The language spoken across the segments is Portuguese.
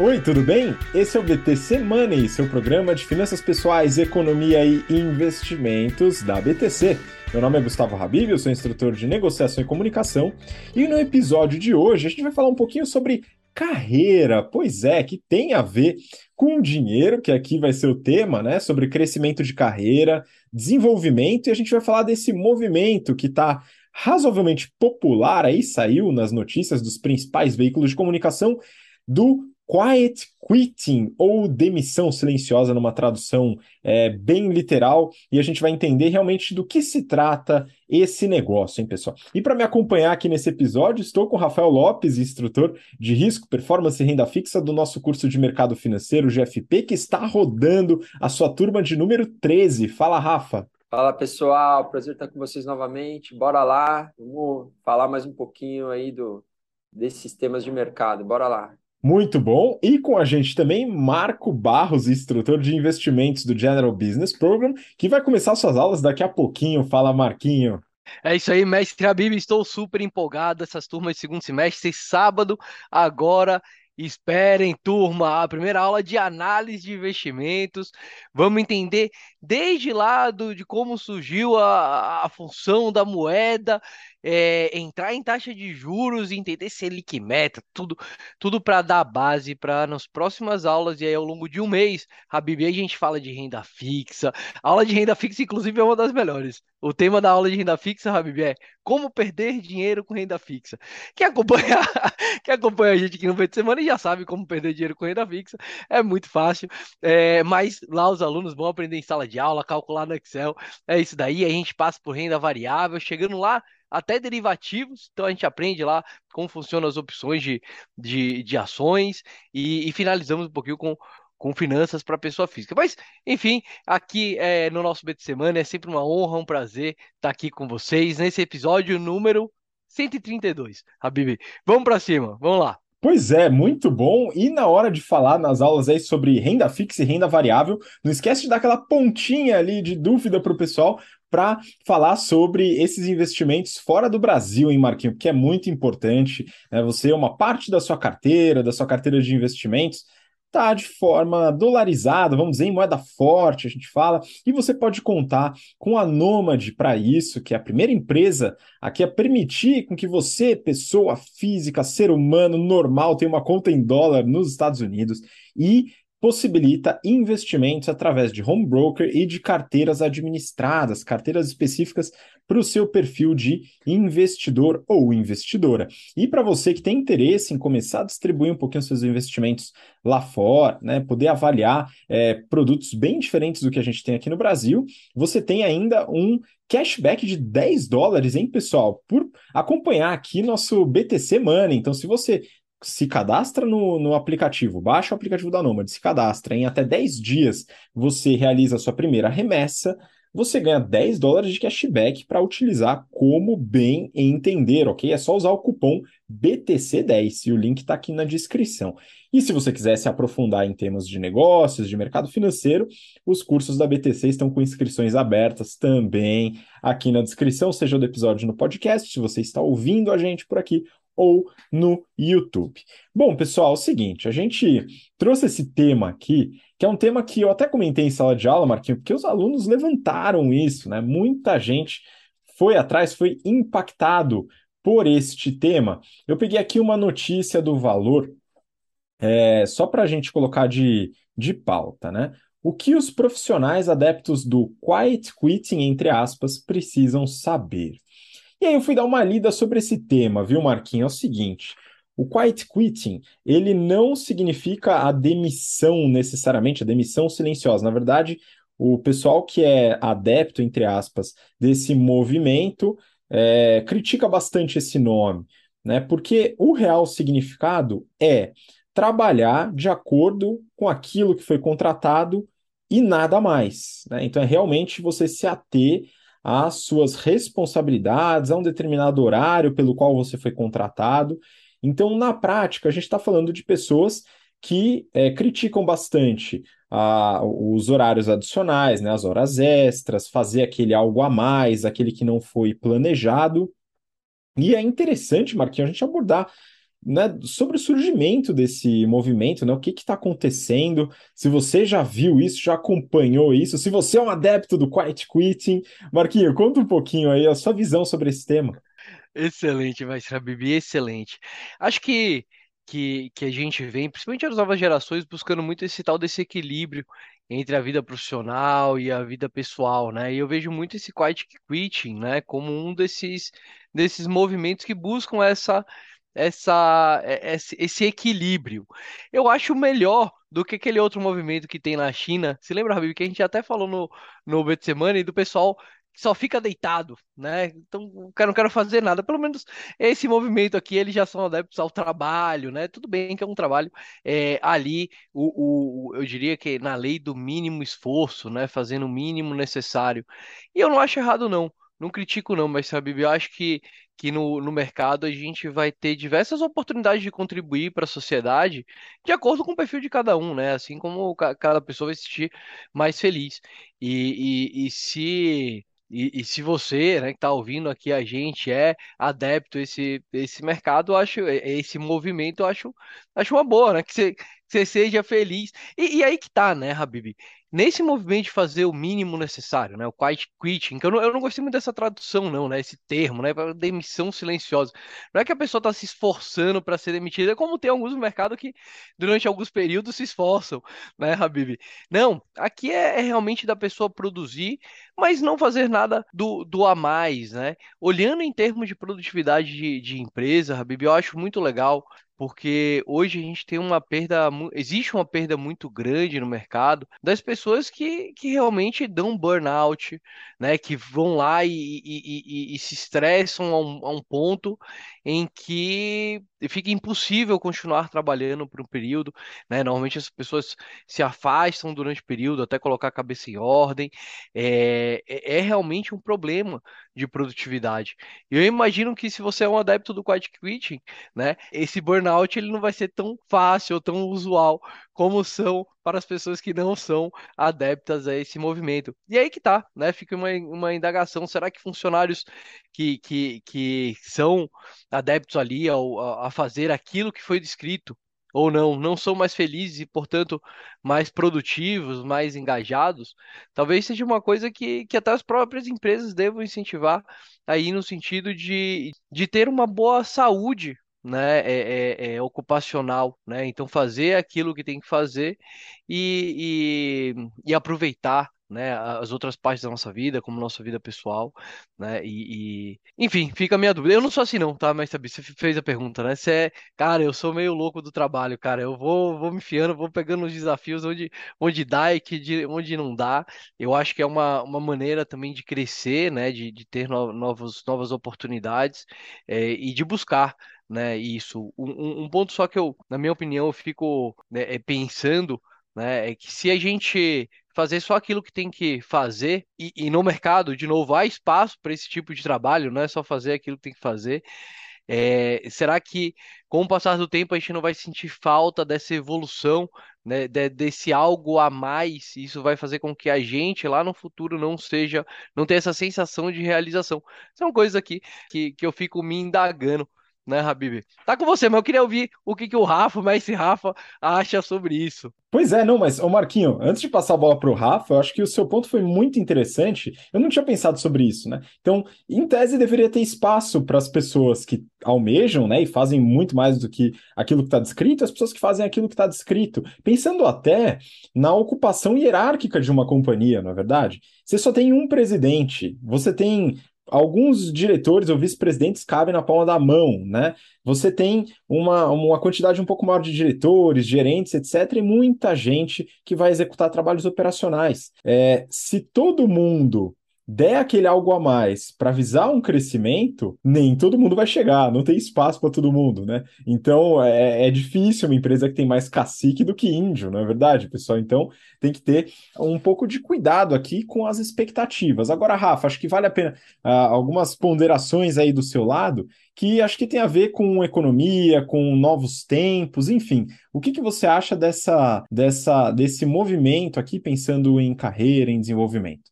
Oi, tudo bem? Esse é o BTC Money, seu programa de finanças pessoais, economia e investimentos da BTC. Meu nome é Gustavo Habib, eu sou instrutor de negociação e comunicação, e no episódio de hoje a gente vai falar um pouquinho sobre carreira, pois é, que tem a ver com dinheiro, que aqui vai ser o tema, né? Sobre crescimento de carreira, desenvolvimento, e a gente vai falar desse movimento que está razoavelmente popular aí, saiu nas notícias dos principais veículos de comunicação, do quiet quitting, ou demissão silenciosa, numa tradução é, bem literal, e a gente vai entender realmente do que se trata esse negócio, hein, pessoal? E para me acompanhar aqui nesse episódio, estou com o Rafael Lopes, instrutor de risco, performance e renda fixa do nosso curso de mercado financeiro, GFP, que está rodando a sua turma de número 13. Fala, Rafa. Fala pessoal, prazer estar com vocês novamente. Bora lá, vamos falar mais um pouquinho aí do, desses temas de mercado. Bora lá. Muito bom. E com a gente também, Marco Barros, instrutor de investimentos do General Business Program, que vai começar suas aulas daqui a pouquinho. Fala, Marquinho. É isso aí, mestre Habib. Estou super empolgado. Essas turmas de segundo semestre, sábado, agora. Esperem, turma, a primeira aula de análise de investimentos. Vamos entender desde lá do, de como surgiu a, a função da moeda, é, entrar em taxa de juros, entender Selic meta, tudo, tudo para dar base para nas próximas aulas e aí ao longo de um mês, a Bíblia a gente fala de renda fixa. A aula de renda fixa, inclusive, é uma das melhores. O tema da aula de renda fixa, Habib, é como perder dinheiro com renda fixa. Quem acompanha, quem acompanha a gente aqui no meio de semana já sabe como perder dinheiro com renda fixa. É muito fácil. É, mas lá os alunos vão aprender em sala de aula, calcular no Excel. É isso daí. A gente passa por renda variável. Chegando lá, até derivativos, então a gente aprende lá como funcionam as opções de, de, de ações e, e finalizamos um pouquinho com, com finanças para pessoa física. Mas, enfim, aqui é, no nosso BT Semana é sempre uma honra, um prazer estar aqui com vocês nesse episódio número 132. Habib, vamos para cima, vamos lá. Pois é, muito bom. E na hora de falar nas aulas aí sobre renda fixa e renda variável, não esquece de dar aquela pontinha ali de dúvida para o pessoal para falar sobre esses investimentos fora do Brasil, hein, Marquinho? Porque é muito importante. Né? Você, uma parte da sua carteira, da sua carteira de investimentos, está de forma dolarizada, vamos dizer, em moeda forte, a gente fala, e você pode contar com a Nômade para isso, que é a primeira empresa aqui a permitir com que você, pessoa física, ser humano normal, tenha uma conta em dólar nos Estados Unidos e possibilita investimentos através de home broker e de carteiras administradas, carteiras específicas para o seu perfil de investidor ou investidora. E para você que tem interesse em começar a distribuir um pouquinho seus investimentos lá fora, né, poder avaliar é, produtos bem diferentes do que a gente tem aqui no Brasil, você tem ainda um cashback de 10 dólares, hein, pessoal, por acompanhar aqui nosso BTC Money. Então, se você se cadastra no, no aplicativo, baixa o aplicativo da Nomad, se cadastra, em até 10 dias você realiza a sua primeira remessa, você ganha 10 dólares de cashback para utilizar como bem entender, ok? É só usar o cupom BTC10 e o link está aqui na descrição. E se você quiser se aprofundar em temas de negócios, de mercado financeiro, os cursos da BTC estão com inscrições abertas também aqui na descrição, seja do episódio no podcast, se você está ouvindo a gente por aqui, ou no YouTube. Bom, pessoal, é o seguinte, a gente trouxe esse tema aqui, que é um tema que eu até comentei em sala de aula, Marquinhos, porque os alunos levantaram isso, né? Muita gente foi atrás, foi impactado por este tema. Eu peguei aqui uma notícia do Valor, é, só para a gente colocar de, de pauta, né? O que os profissionais adeptos do quiet quitting, entre aspas, precisam saber? E aí eu fui dar uma lida sobre esse tema, viu, Marquinhos? É o seguinte, o quiet quitting, ele não significa a demissão necessariamente, a demissão silenciosa. Na verdade, o pessoal que é adepto, entre aspas, desse movimento é, critica bastante esse nome, né? Porque o real significado é trabalhar de acordo com aquilo que foi contratado e nada mais. Né? Então é realmente você se ater às suas responsabilidades, a um determinado horário pelo qual você foi contratado. Então, na prática, a gente está falando de pessoas que é, criticam bastante ah, os horários adicionais, né, as horas extras, fazer aquele algo a mais, aquele que não foi planejado. E é interessante, Marquinhos, a gente abordar né, sobre o surgimento desse movimento, né? O que está acontecendo? Se você já viu isso, já acompanhou isso, se você é um adepto do quiet quitting, Marquinho, conta um pouquinho aí a sua visão sobre esse tema. Excelente, Maestra Bibi, excelente. Acho que, que, que a gente vem, principalmente as novas gerações, buscando muito esse tal desse equilíbrio entre a vida profissional e a vida pessoal, né? E eu vejo muito esse quiet quitting, né, como um desses, desses movimentos que buscam essa essa, é, esse, equilíbrio. Eu acho melhor do que aquele outro movimento que tem na China. Se lembra, Habib, que a gente até falou no, no Bet Semana e do pessoal que só fica deitado, né? Então, o cara não quer fazer nada. Pelo menos esse movimento aqui, eles já são adeptos ao trabalho, né? Tudo bem que é um trabalho é, ali, o, o, eu diria que na lei do mínimo esforço, né? Fazendo o mínimo necessário. E eu não acho errado, não. Não critico, não, mas, Habib, eu acho que que no, no mercado a gente vai ter diversas oportunidades de contribuir para a sociedade de acordo com o perfil de cada um, né? Assim como cada pessoa vai se sentir mais feliz. E, e, e se. E, e, se você, né, que está ouvindo aqui a gente é adepto a esse, esse mercado, acho esse movimento, eu acho, acho uma boa, né? Que você, que você seja feliz. E, e aí que tá, né, Habib? Nesse movimento de fazer o mínimo necessário, né? O quiet quitting, que eu não, eu não gostei muito dessa tradução, não, né? Esse termo, né? Demissão silenciosa. Não é que a pessoa está se esforçando para ser demitida, como tem alguns no mercado que durante alguns períodos se esforçam, né, Habib? Não, aqui é, é realmente da pessoa produzir, mas não fazer nada do, do a mais, né? Olhando em termos de produtividade de, de empresa, Habib, eu acho muito legal porque hoje a gente tem uma perda, existe uma perda muito grande no mercado das pessoas que, que realmente dão burnout, né? Que vão lá e, e, e, e se estressam a um, a um ponto em que fica impossível continuar trabalhando por um período, né? Normalmente as pessoas se afastam durante o período até colocar a cabeça em ordem. É, é, é realmente um problema de produtividade. Eu imagino que se você é um adepto do quiet quitting, né? Esse burnout ele não vai ser tão fácil ou tão usual como são para as pessoas que não são adeptas a esse movimento. E aí que tá, né? Fica uma, uma indagação: será que funcionários que, que, que são adeptos ali ao, a fazer aquilo que foi descrito ou não, não são mais felizes e, portanto, mais produtivos, mais engajados, talvez seja uma coisa que, que até as próprias empresas devam incentivar aí no sentido de, de ter uma boa saúde né, é, é, é, ocupacional, né? Então fazer aquilo que tem que fazer e, e, e aproveitar né, as outras partes da nossa vida, como nossa vida pessoal, né, e, e, enfim, fica a minha dúvida. Eu não sou assim não, tá, mas sabe, você fez a pergunta, né? Você é, cara, eu sou meio louco do trabalho, cara. Eu vou, vou me fiando, vou pegando os desafios onde, onde dá e que onde não dá. Eu acho que é uma, uma maneira também de crescer, né, de, de ter novos, novas oportunidades é, e de buscar né, isso. Um, um, ponto só que eu, na minha opinião, eu fico né, é, pensando, né, é que se a gente fazer só aquilo que tem que fazer e, e no mercado, de novo, há espaço para esse tipo de trabalho, não é só fazer aquilo que tem que fazer. É, será que com o passar do tempo a gente não vai sentir falta dessa evolução, né, de, desse algo a mais? Isso vai fazer com que a gente lá no futuro não seja, não tenha essa sensação de realização. São coisas aqui que, que eu fico me indagando né, Habib? Tá com você, mas eu queria ouvir o que, que o Rafa, o mestre Rafa, acha sobre isso. Pois é, não, mas, ô Marquinho, antes de passar a bola para o Rafa, eu acho que o seu ponto foi muito interessante. Eu não tinha pensado sobre isso, né? Então, em tese, deveria ter espaço para as pessoas que almejam, né, e fazem muito mais do que aquilo que está descrito, as pessoas que fazem aquilo que está descrito. Pensando até na ocupação hierárquica de uma companhia, não é verdade? Você só tem um presidente, você tem alguns diretores ou vice-presidentes cabem na palma da mão, né? Você tem uma, uma quantidade um pouco maior de diretores, gerentes, etc., e muita gente que vai executar trabalhos operacionais. É, se todo mundo der aquele algo a mais para visar um crescimento, nem todo mundo vai chegar, não tem espaço para todo mundo, né? Então é, é, difícil uma empresa que tem mais cacique do que índio, não é verdade, pessoal? Então tem que ter um pouco de cuidado aqui com as expectativas. Agora, Rafa, acho que vale a pena uh, algumas ponderações aí do seu lado que acho que tem a ver com economia, com novos tempos, enfim. O que, que você acha dessa, dessa, desse movimento aqui, pensando em carreira, em desenvolvimento?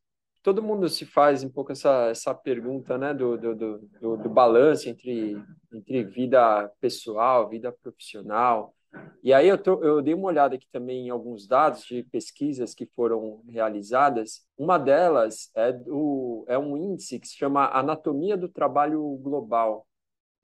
Todo mundo se faz um pouco essa, essa pergunta né, do, do, do, do balanço entre, entre vida pessoal, vida profissional. E aí eu, tô, eu dei uma olhada aqui também em alguns dados de pesquisas que foram realizadas. Uma delas é, do, é um índice que se chama Anatomia do Trabalho Global.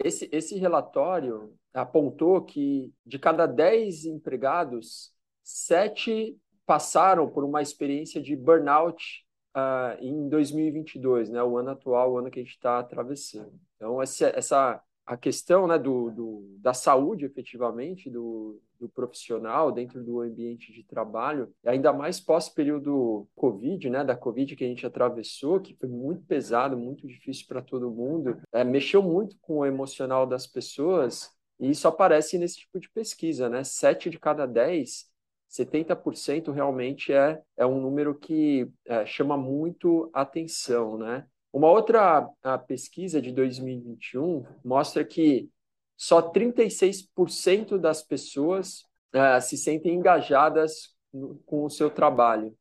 Esse, esse relatório apontou que de cada 10 empregados, sete passaram por uma experiência de burnout uh, em 2022, né, o ano atual, o ano que a gente está atravessando. Então, essa, essa a questão né, do, do, da saúde, efetivamente, do, do profissional dentro do ambiente de trabalho, ainda mais pós-período Covid, né, da Covid que a gente atravessou, que foi muito pesado, muito difícil para todo mundo, é, mexeu muito com o emocional das pessoas, e isso aparece nesse tipo de pesquisa, né? Sete de cada dez 70% realmente é, é um número que é, chama muito atenção, né? Uma outra pesquisa de 2021 mostra que só 36% das pessoas é, se sentem engajadas no, com o seu trabalho.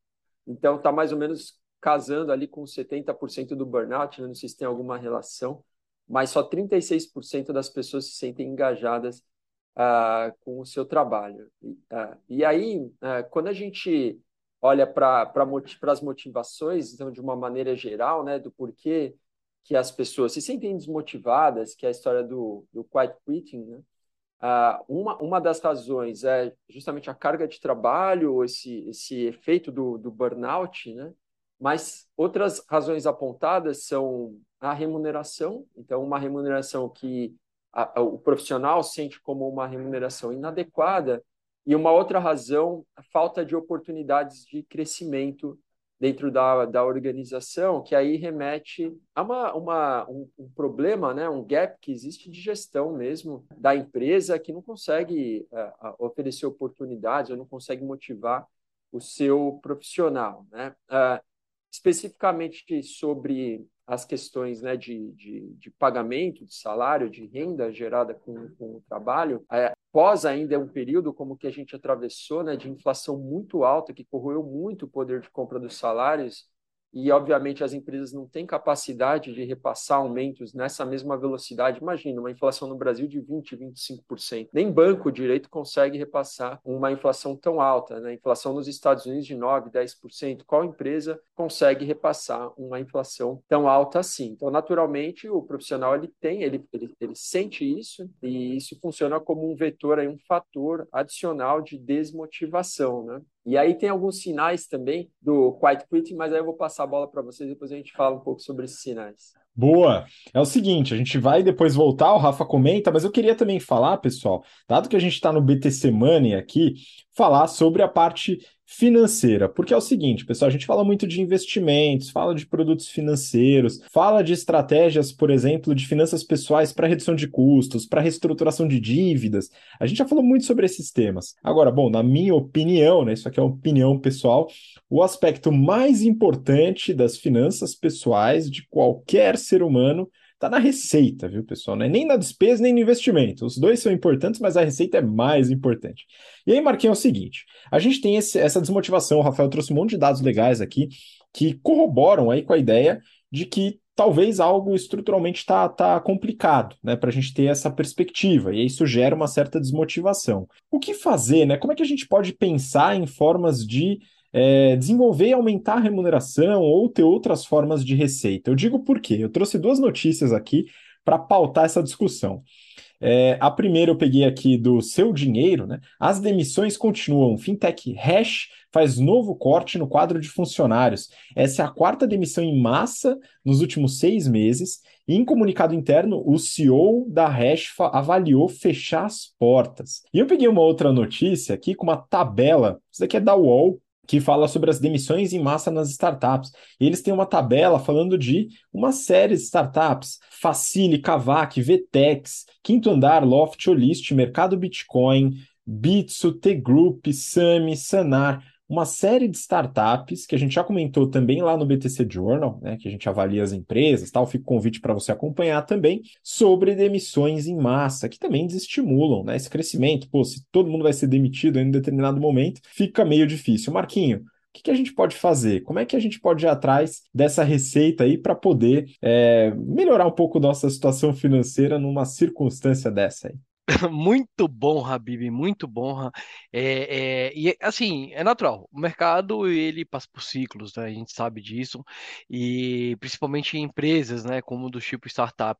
Então, está mais ou menos casando ali com 70% do burnout, né? não sei se tem alguma relação, mas só 36% das pessoas se sentem engajadas uh, com o seu trabalho. Uh, e aí, uh, quando a gente olha para pra, as motivações, então, de uma maneira geral, né, do porquê que as pessoas se sentem desmotivadas, que é a história do, do quiet quitting, né? Uma, uma das razões é justamente a carga de trabalho, esse, esse efeito do, do burnout, né? mas outras razões apontadas são a remuneração, então, uma remuneração que a, a, o profissional sente como uma remuneração inadequada, e uma outra razão, a falta de oportunidades de crescimento dentro da, da organização, que aí remete a uma, uma, um, um, problema, né, um gap que existe de gestão mesmo da empresa que não consegue uh, oferecer oportunidades ou não consegue motivar o seu profissional. Né? Uh, especificamente sobre as questões né, de, de, de, pagamento, de salário, de renda gerada com, com o trabalho, é, pós ainda um período como que a gente atravessou, né, de inflação muito alta, que corroeu muito o poder de compra dos salários, e, obviamente, as empresas não têm capacidade de repassar aumentos nessa mesma velocidade. Imagina, uma inflação no Brasil de 20%, 25%. Nem banco direito consegue repassar uma inflação tão alta. Né? Inflação nos Estados Unidos de 9%, 10%. Qual empresa consegue repassar uma inflação tão alta assim? Então, naturalmente, o profissional ele tem, ele, ele, ele sente isso, e isso funciona como um vetor, um fator adicional de desmotivação. Né? E aí tem alguns sinais também do quiet quitting, mas aí eu vou passar a bola para vocês depois a gente fala um pouco sobre esses sinais. Boa! É o seguinte, a gente vai depois voltar, o Rafa comenta, mas eu queria também falar, pessoal, dado que a gente está no BTC Money aqui, falar sobre a parte financeira, porque é o seguinte, pessoal, a gente fala muito de investimentos, fala de produtos financeiros, fala de estratégias, por exemplo, de finanças pessoais para redução de custos, para reestruturação de dívidas. A gente já falou muito sobre esses temas. Agora, bom, na minha opinião, né, isso aqui é uma opinião pessoal, o aspecto mais importante das finanças pessoais de qualquer ser humano Está na receita, viu, pessoal? Não é nem na despesa nem no investimento. Os dois são importantes, mas a receita é mais importante. E aí, Marquinhos, é o seguinte: a gente tem esse, essa desmotivação. O Rafael trouxe um monte de dados legais aqui que corroboram aí com a ideia de que talvez algo estruturalmente está tá complicado, né, para a gente ter essa perspectiva, e isso gera uma certa desmotivação. O que fazer, né? Como é que a gente pode pensar em formas de é, desenvolver e aumentar a remuneração ou ter outras formas de receita. Eu digo por quê? Eu trouxe duas notícias aqui para pautar essa discussão. É, a primeira eu peguei aqui do Seu Dinheiro, né? As demissões continuam. Fintech Hash faz novo corte no quadro de funcionários. Essa é a quarta demissão em massa nos últimos seis meses. E em comunicado interno, o CEO da Hash avaliou fechar as portas. E eu peguei uma outra notícia aqui com uma tabela. Isso daqui é da UOL, que fala sobre as demissões em massa nas startups. E eles têm uma tabela falando de uma série de startups: Facile, Kavak, Vtex, Quinto Andar, Loft, Olist, Mercado Bitcoin, Bitso, T-Group, Sami, Sanar uma série de startups que a gente já comentou também lá no BTC Journal, né, que a gente avalia as empresas, tal, fica o convite para você acompanhar também sobre demissões em massa, que também desestimulam, né, esse crescimento. Pô, se todo mundo vai ser demitido em um determinado momento, fica meio difícil. Marquinho, que, que a gente pode fazer? Como é que a gente pode ir atrás dessa receita aí para poder é, melhorar um pouco nossa situação financeira numa circunstância dessa aí? Muito bom, Habib, muito bom. É, é, e assim, é natural. O mercado ele passa por ciclos, né? A gente sabe disso, e principalmente em empresas, né, como do tipo startup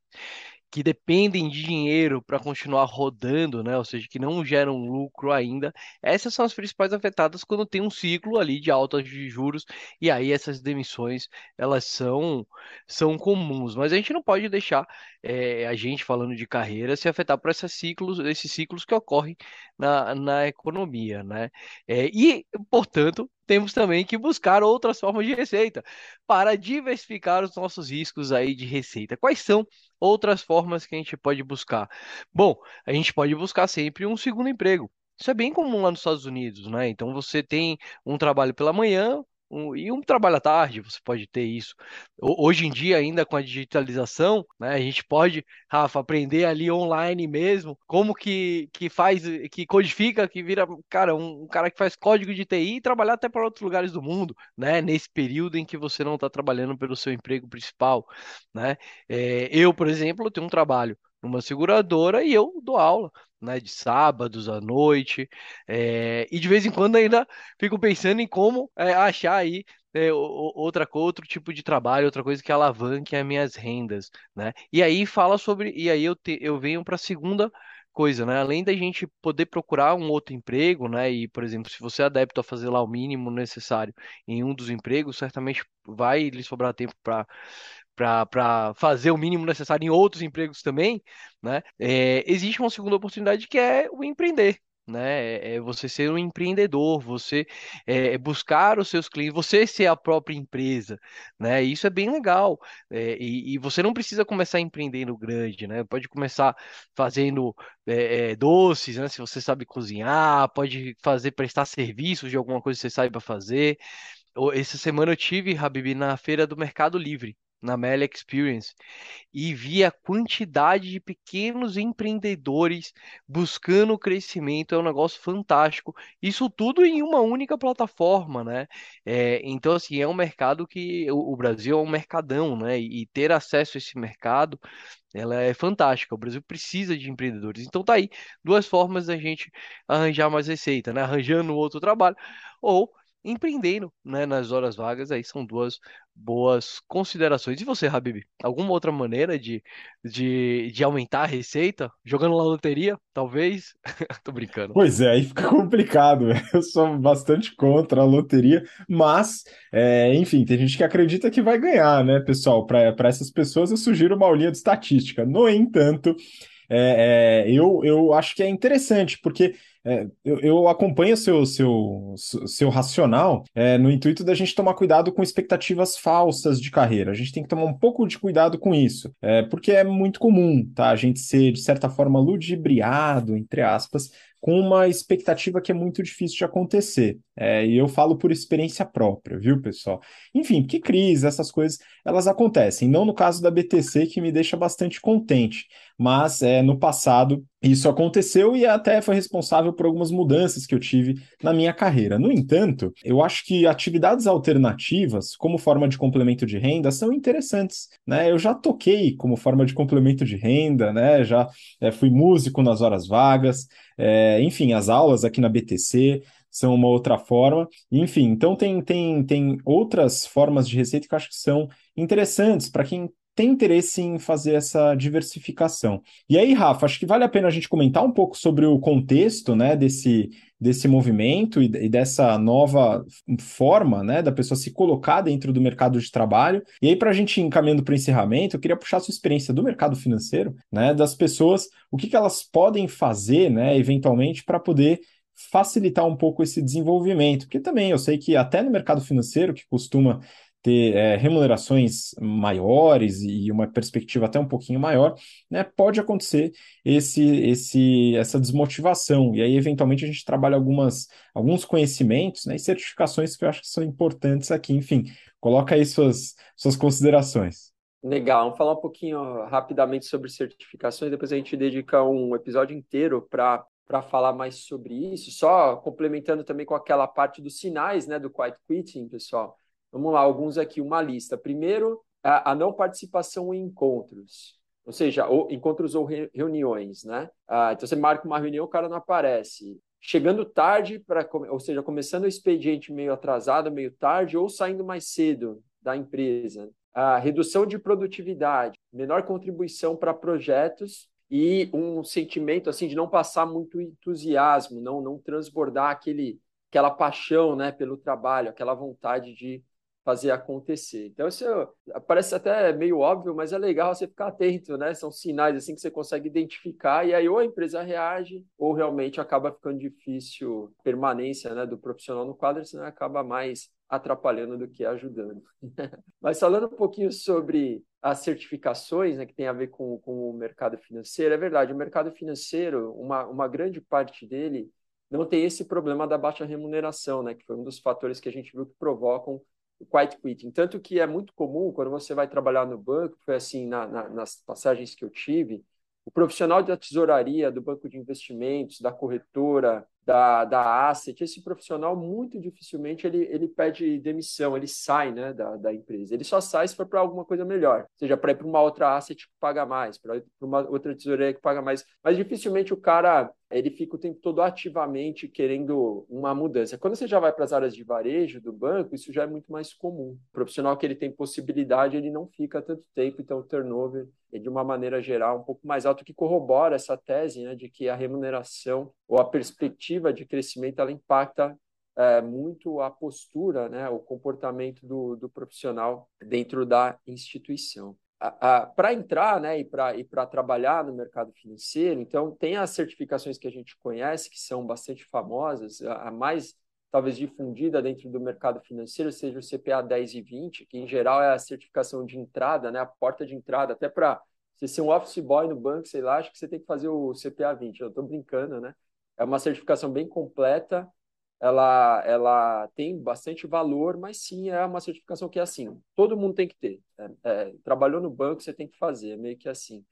que dependem de dinheiro para continuar rodando, né? Ou seja, que não geram lucro ainda. Essas são as principais afetadas quando tem um ciclo ali de alta de juros e aí essas demissões elas são são comuns. Mas a gente não pode deixar é, a gente falando de carreira se afetar por esses ciclos, esses ciclos que ocorrem na, na economia, né? É, e portanto temos também que buscar outras formas de receita para diversificar os nossos riscos aí de receita. Quais são outras formas que a gente pode buscar? Bom, a gente pode buscar sempre um segundo emprego. Isso é bem comum lá nos Estados Unidos, né? Então você tem um trabalho pela manhã, um, e um trabalho à tarde, você pode ter isso. Hoje em dia, ainda com a digitalização, né, a gente pode, Rafa, aprender ali online mesmo, como que, que faz, que codifica, que vira, cara, um, um cara que faz código de TI e trabalhar até para outros lugares do mundo, né, nesse período em que você não está trabalhando pelo seu emprego principal, né. É, eu, por exemplo, tenho um trabalho numa seguradora e eu dou aula, né, de sábados à noite, é, e de vez em quando ainda fico pensando em como é, achar aí é, outra outro tipo de trabalho, outra coisa que alavanque as minhas rendas, né? E aí fala sobre, e aí eu, te, eu venho para a segunda coisa, né? Além da gente poder procurar um outro emprego, né? E, por exemplo, se você é adepto a fazer lá o mínimo necessário em um dos empregos, certamente vai lhe sobrar tempo para para fazer o mínimo necessário em outros empregos também, né? É, existe uma segunda oportunidade que é o empreender. Né, é, é você ser um empreendedor, você é, buscar os seus clientes, você ser a própria empresa, né? Isso é bem legal. É, e, e, você não precisa começar empreendendo grande, né? Pode começar fazendo é, é, doces, né? Se você sabe cozinhar, pode fazer prestar serviços de alguma coisa que você saiba fazer. Essa semana eu tive, Habib, na feira do Mercado Livre na Meli Experience e vi a quantidade de pequenos empreendedores buscando crescimento, é um negócio fantástico. Isso tudo em uma única plataforma, né? É, então, assim, é um mercado que o, Brasil é um mercadão, né? E, e ter acesso a esse mercado ela é fantástica. O Brasil precisa de empreendedores. Então tá aí duas formas da gente arranjar mais receita, né? Arranjando outro trabalho ou empreendendo, né, nas horas vagas, aí são duas boas considerações. E você, Habib? Alguma outra maneira de, de, de aumentar a receita? Jogando na loteria, talvez? Tô brincando. Pois é, aí fica complicado. Eu sou bastante contra a loteria, mas, é, enfim, tem gente que acredita que vai ganhar, né, pessoal? Para essas pessoas, eu sugiro uma aulinha de estatística. No entanto, é, é, eu, eu acho que é interessante, porque é, eu, eu, acompanho seu, seu, seu racional é, no intuito da gente tomar cuidado com expectativas falsas de carreira. A gente tem que tomar um pouco de cuidado com isso, é, porque é muito comum, tá? A gente ser, de certa forma, ludibriado, entre aspas, com uma expectativa que é muito difícil de acontecer. É, e eu falo por experiência própria, viu, pessoal? Enfim, porque crise, essas coisas, elas acontecem. Não no caso da BTC, que me deixa bastante contente, mas é, no passado isso aconteceu e até foi responsável por algumas mudanças que eu tive na minha carreira. No entanto, eu acho que atividades alternativas, como forma de complemento de renda, são interessantes. Né? Eu já toquei como forma de complemento de renda, né? já é, fui músico nas horas vagas, é, enfim, as aulas aqui na BTC são uma outra forma. Enfim, então tem, tem, tem outras formas de receita que eu acho que são interessantes para quem tem interesse em fazer essa diversificação. E aí, Rafa, acho que vale a pena a gente comentar um pouco sobre o contexto né, desse, desse movimento e, e dessa nova forma né, da pessoa se colocar dentro do mercado de trabalho. E aí, para a gente ir encaminhando para o encerramento, eu queria puxar a sua experiência do mercado financeiro, né, das pessoas, o que, que elas podem fazer, né, eventualmente, para poder facilitar um pouco esse desenvolvimento, porque também eu sei que até no mercado financeiro, que costuma ter é, remunerações maiores e uma perspectiva até um pouquinho maior, né, pode acontecer esse, esse, essa desmotivação. E aí, eventualmente, a gente trabalha algumas, alguns conhecimentos né, e certificações que eu acho que são importantes aqui. Enfim, coloca aí suas, suas considerações. Legal, vamos falar um pouquinho rapidamente sobre certificações, depois a gente dedica um episódio inteiro para para falar mais sobre isso, só complementando também com aquela parte dos sinais né, do quiet quitting, pessoal. Vamos lá, alguns aqui, uma lista. Primeiro, a, a não participação em encontros, ou seja, ou, encontros ou re, reuniões, né? Ah, então você marca uma reunião, o cara não aparece. Chegando tarde, para, ou seja, começando o expediente meio atrasado, meio tarde, ou saindo mais cedo da empresa. A redução de produtividade, menor contribuição para projetos e um sentimento assim de não passar muito entusiasmo, não não transbordar aquele aquela paixão, né, pelo trabalho, aquela vontade de fazer acontecer. Então isso parece até meio óbvio, mas é legal você ficar atento, né? São sinais assim que você consegue identificar e aí ou a empresa reage ou realmente acaba ficando difícil permanência, né, do profissional no quadro, senão acaba mais atrapalhando do que ajudando. mas falando um pouquinho sobre as certificações, né, que tem a ver com, com o mercado financeiro, é verdade, o mercado financeiro, uma, uma grande parte dele não tem esse problema da baixa remuneração, né, que foi um dos fatores que a gente viu que provocam o quiet quitting. Tanto que é muito comum, quando você vai trabalhar no banco, foi assim na, na, nas passagens que eu tive, o profissional da tesouraria, do banco de investimentos, da corretora, da, da asset, esse profissional muito dificilmente ele, ele pede demissão, ele sai né, da, da empresa. Ele só sai se for para alguma coisa melhor, seja para ir para uma outra asset que paga mais, para uma outra tesouraria que paga mais. Mas dificilmente o cara ele fica o tempo todo ativamente querendo uma mudança. Quando você já vai para as áreas de varejo do banco, isso já é muito mais comum. O profissional que ele tem possibilidade, ele não fica tanto tempo, então o turnover é de uma maneira geral um pouco mais alto, que corrobora essa tese né, de que a remuneração ou a perspectiva de crescimento ela impacta é, muito a postura, né, o comportamento do, do profissional dentro da instituição para entrar né, e para trabalhar no mercado financeiro, então tem as certificações que a gente conhece, que são bastante famosas, a, a mais talvez difundida dentro do mercado financeiro seja o CPA 10 e 20, que em geral é a certificação de entrada, né, a porta de entrada, até para você ser um office boy no banco, sei lá, acho que você tem que fazer o CPA 20, eu estou brincando, né? É uma certificação bem completa, ela, ela tem bastante valor, mas sim é uma certificação que é assim, todo mundo tem que ter. É, é, trabalhou no banco, você tem que fazer, é meio que assim.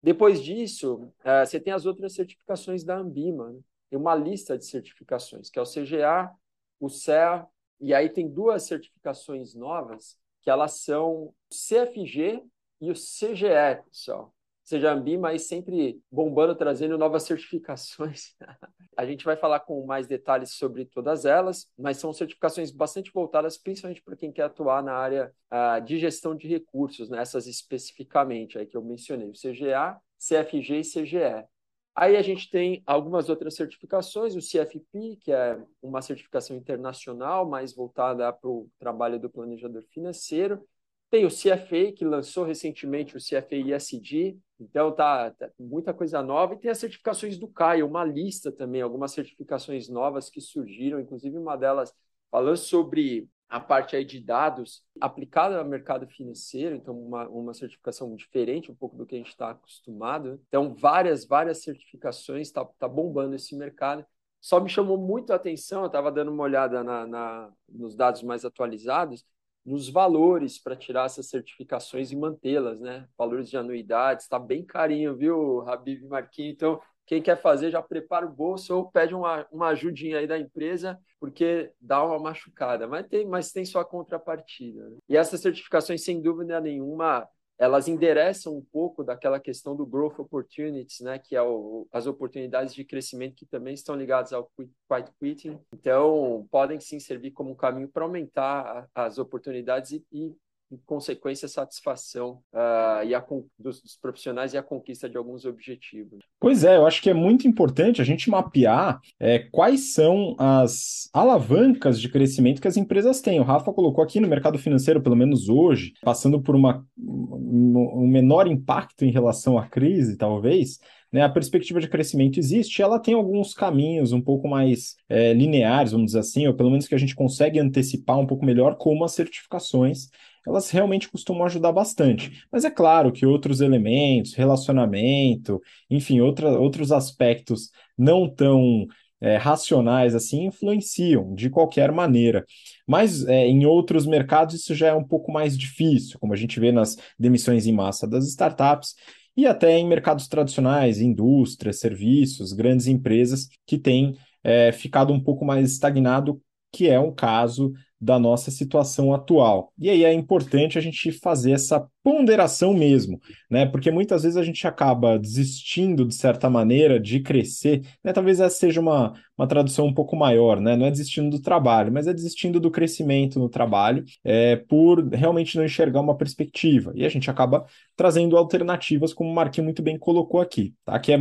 Depois disso, é, você tem as outras certificações da Ambima, né? tem uma lista de certificações, que é o CGA, o CEA, e aí tem duas certificações novas, que elas são o CFG e o CGE, pessoal seja Ambi, mas sempre bombando, trazendo novas certificações. a gente vai falar com mais detalhes sobre todas elas, mas são certificações bastante voltadas, principalmente para quem quer atuar na área uh, de gestão de recursos, né? especificamente aí que eu mencionei, o CGA, CFG e CGE. Aí a gente tem algumas outras certificações, o CFP, que é uma certificação internacional, mais voltada para o trabalho do planejador financeiro, tem o CFA, que lançou recentemente o CFA ISD, então tá, tá, muita coisa nova. E tem as certificações do CAI, uma lista também, algumas certificações novas que surgiram, inclusive uma delas falando sobre a parte aí de dados aplicada ao mercado financeiro, então uma, uma certificação diferente um pouco do que a gente está acostumado. Então, várias, várias certificações, está tá bombando esse mercado. Só me chamou muito a atenção, eu estava dando uma olhada na, na, nos dados mais atualizados, nos valores para tirar essas certificações e mantê-las, né? Valores de anuidade, está bem carinho, viu, Habib Marquinhos? Então, quem quer fazer já prepara o bolso ou pede uma, uma ajudinha aí da empresa, porque dá uma machucada, mas tem, mas tem sua contrapartida. Né? E essas certificações, sem dúvida nenhuma, elas endereçam um pouco daquela questão do growth opportunities, né, que é o, as oportunidades de crescimento que também estão ligadas ao quiet quitting. Então, podem sim servir como um caminho para aumentar as oportunidades e, e em consequência, a satisfação uh, e a, dos, dos, profissionais e a conquista de alguns objetivos. Pois é, eu acho que é muito importante a gente mapear é, quais são as alavancas de crescimento que as empresas têm. O Rafa colocou aqui no mercado financeiro, pelo menos hoje, passando por uma, um menor impacto em relação à crise, talvez, né, a perspectiva de crescimento existe, ela tem alguns caminhos um pouco mais é, lineares, vamos dizer assim, ou pelo menos que a gente consegue antecipar um pouco melhor, como as certificações elas realmente costumam ajudar bastante. Mas é claro que outros elementos, relacionamento, enfim, outra, outros aspectos não tão é, racionais assim influenciam de qualquer maneira. Mas é, em outros mercados isso já é um pouco mais difícil, como a gente vê nas demissões em massa das startups. E até em mercados tradicionais, indústrias, serviços, grandes empresas que têm é, ficado um pouco mais estagnado, que é o caso da nossa situação atual. E aí é importante a gente fazer essa ponderação mesmo, né? Porque muitas vezes a gente acaba desistindo, de certa maneira, de crescer, né? Talvez essa seja uma, uma tradução um pouco maior, né? Não é desistindo do trabalho, mas é desistindo do crescimento no trabalho é, por realmente não enxergar uma perspectiva. E a gente acaba trazendo alternativas, como o Marquinhos muito bem colocou aqui, tá? Que é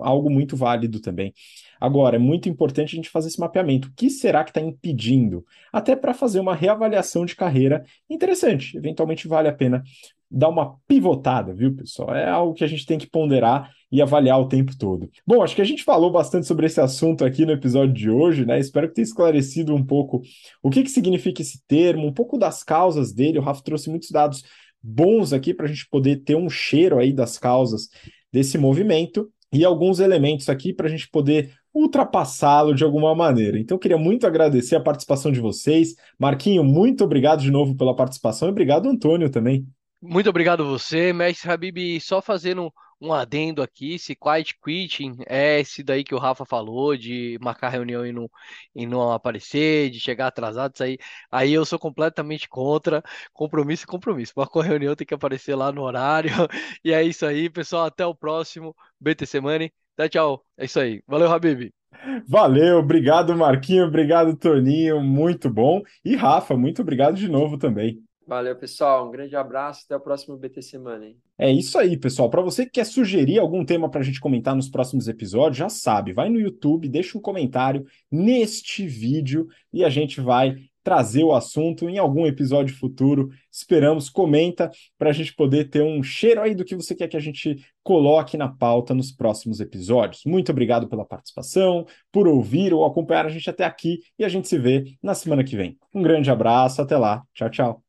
algo muito válido também. Agora, é muito importante a gente fazer esse mapeamento. O que será que está impedindo? Até para fazer uma reavaliação de carreira interessante. Eventualmente vale a pena dar uma pivotada, viu, pessoal? É algo que a gente tem que ponderar e avaliar o tempo todo. Bom, acho que a gente falou bastante sobre esse assunto aqui no episódio de hoje, né? Espero que tenha esclarecido um pouco o que, que significa esse termo, um pouco das causas dele. O Rafa trouxe muitos dados bons aqui para a gente poder ter um cheiro aí das causas desse movimento e alguns elementos aqui para a gente poder ultrapassá-lo de alguma maneira. Então, queria muito agradecer a participação de vocês. Marquinho, muito obrigado de novo pela participação e obrigado, Antônio, também. Muito obrigado você, mestre Habib. Só fazendo um adendo aqui, esse quiet quitting é esse daí que o Rafa falou, de marcar reunião e não, e não aparecer, de chegar atrasado, isso aí, aí eu sou completamente contra. Compromisso e compromisso. Marcou reunião, tem que aparecer lá no horário, e é isso aí, pessoal, até o próximo BTC Money, tchau, tchau, é isso aí, valeu, Habib. Valeu, obrigado Marquinho, obrigado Toninho, muito bom, e Rafa, muito obrigado de novo também. Valeu, pessoal. Um grande abraço. Até o próximo BT Semana. Hein? É isso aí, pessoal. Para você que quer sugerir algum tema para a gente comentar nos próximos episódios, já sabe, vai no YouTube, deixa um comentário neste vídeo e a gente vai trazer o assunto em algum episódio futuro. Esperamos, comenta para a gente poder ter um cheiro aí do que você quer que a gente coloque na pauta nos próximos episódios. Muito obrigado pela participação, por ouvir ou acompanhar a gente até aqui e a gente se vê na semana que vem. Um grande abraço, até lá. Tchau, tchau.